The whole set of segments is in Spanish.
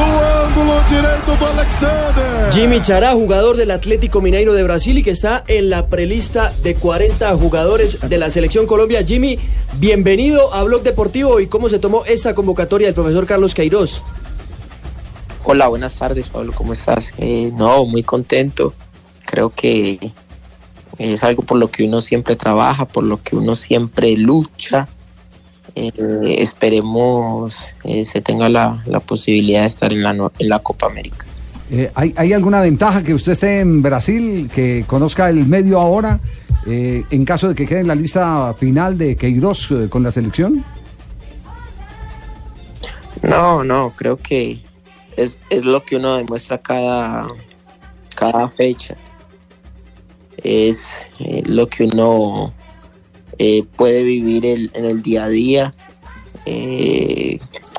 No ángulo directo do Alexander. Jimmy Chará, jugador del Atlético Mineiro de Brasil y que está en la prelista de 40 jugadores de la selección Colombia. Jimmy, bienvenido a Blog Deportivo y cómo se tomó esta convocatoria del profesor Carlos Queiroz. Hola, buenas tardes Pablo, ¿cómo estás? Eh, no, muy contento. Creo que es algo por lo que uno siempre trabaja, por lo que uno siempre lucha. Eh, esperemos eh, se tenga la, la, posibilidad de estar en la, en la Copa América. Eh, ¿hay, ¿hay, alguna ventaja que usted esté en Brasil, que conozca el medio ahora, eh, en caso de que quede en la lista final de Queiroz con la selección? No, no, creo que es, es lo que uno demuestra cada, cada fecha. Es lo que uno eh, puede vivir el, en el día a día. Eh,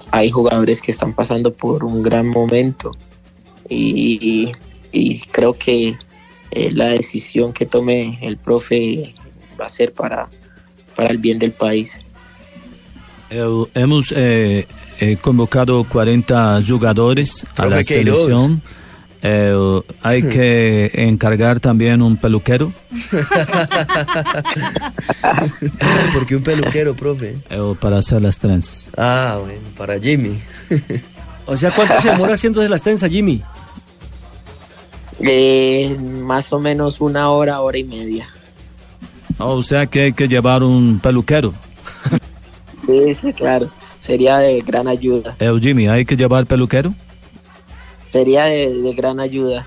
hay jugadores que están pasando por un gran momento y, y creo que eh, la decisión que tome el profe va a ser para, para el bien del país. hemos eh, eh, convocado 40 jugadores a la selección. Eh, hay que encargar también un peluquero. ¿Por qué un peluquero, profe? Eh, para hacer las trenzas. Ah, bueno, para Jimmy. o sea, ¿cuánto se demora haciendo las trenzas, Jimmy? Eh, más o menos una hora, hora y media. Oh, o sea que hay que llevar un peluquero. sí, sí, claro. Sería de gran ayuda. Eh, Jimmy, ¿hay que llevar peluquero? Sería de, de gran ayuda.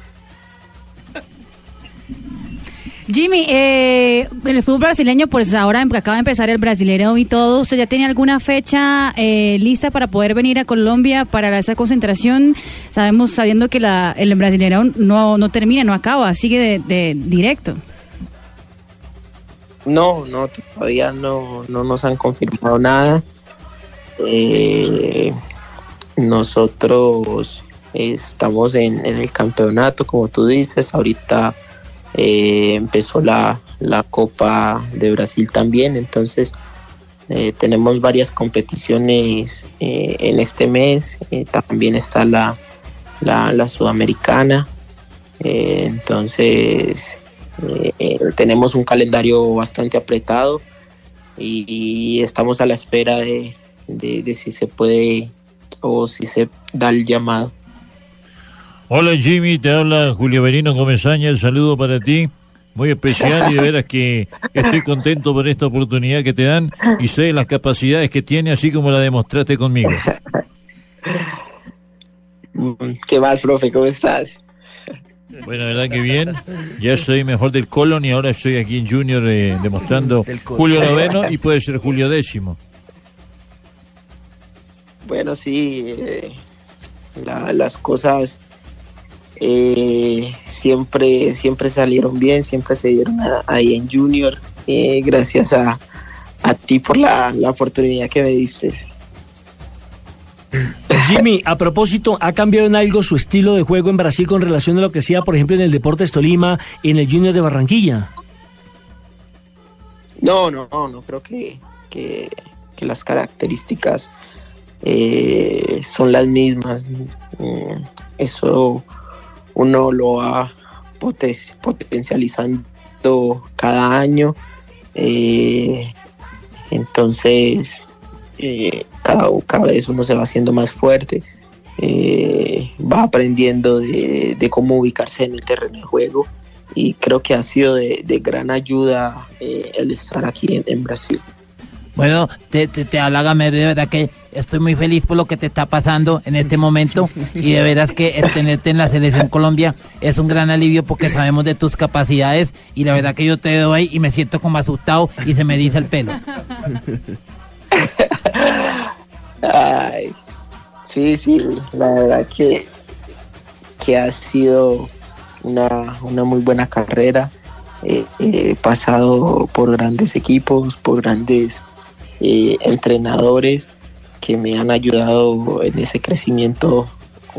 Jimmy, eh, en el fútbol brasileño, pues ahora acaba de empezar el brasilero y todo, ¿usted ya tiene alguna fecha eh, lista para poder venir a Colombia para esa concentración? Sabemos, sabiendo que la, el brasilero no, no termina, no acaba, sigue de, de directo. No, no, todavía no, no nos han confirmado nada. Eh, nosotros estamos en, el campeonato, como tú dices, ahorita eh, empezó la, la, Copa de Brasil también, entonces eh, tenemos varias competiciones eh, en este mes, también está la, la, la Sudamericana, entonces tenemos un calendario bastante apretado y, estamos a la espera de, de si se puede o si se da el llamado. Hola Jimmy, te habla Julio Berino Comesaña, el saludo para ti, muy especial y de veras que estoy contento por esta oportunidad que te dan y sé las capacidades que tiene así como la demostraste conmigo. ¿Qué más, profe? ¿Cómo estás? Bueno, verdad que bien. Ya soy mejor del Colon y ahora estoy aquí en Junior eh, demostrando Julio Noveno y puede ser Julio Décimo. Bueno, sí, eh, la, las cosas eh, siempre, siempre salieron bien, siempre se dieron ahí en Junior. Eh, gracias a, a, ti por la, la oportunidad que me diste. Jimmy, a propósito, ¿ha cambiado en algo su estilo de juego en Brasil con relación a lo que hacía, por ejemplo, en el Deportes Tolima y en el Junior de Barranquilla? No, no, no, no creo que, que, que las características eh, son las mismas. Eso uno lo va potencializando cada año. Eh, entonces, eh, cada, cada, vez uno se va haciendo más fuerte, eh, va aprendiendo de, de, cómo ubicarse en el terreno de juego y creo que ha sido de, de gran ayuda el estar aquí en Brasil. Bueno, te, te, te halagame, de verdad que estoy muy feliz por lo que te está pasando en este momento y de verdad que el tenerte en la selección Colombia es un gran alivio porque sabemos de tus capacidades y la verdad que yo te veo ahí y me siento como asustado y se me dice el pelo. Ay, Sí, sí, la verdad que, que ha sido una, una muy buena carrera. Eh, he pasado por grandes equipos, por grandes eh, entrenadores que me han ayudado en ese crecimiento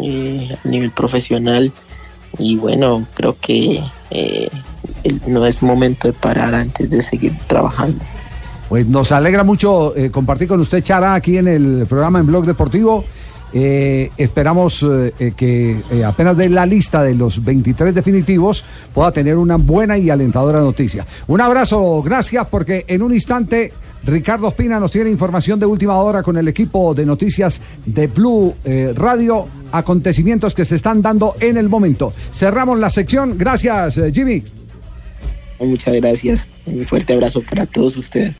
eh, a nivel profesional. Y bueno, creo que eh, no es momento de parar antes de seguir trabajando. Pues nos alegra mucho eh, compartir con usted, Chara, aquí en el programa en Blog Deportivo. Eh, esperamos eh, eh, que apenas de la lista de los 23 definitivos pueda tener una buena y alentadora noticia. Un abrazo, gracias, porque en un instante Ricardo Espina nos tiene información de última hora con el equipo de noticias de Blue Radio, acontecimientos que se están dando en el momento. Cerramos la sección. Gracias, Jimmy. Muchas gracias. Un fuerte abrazo para todos ustedes.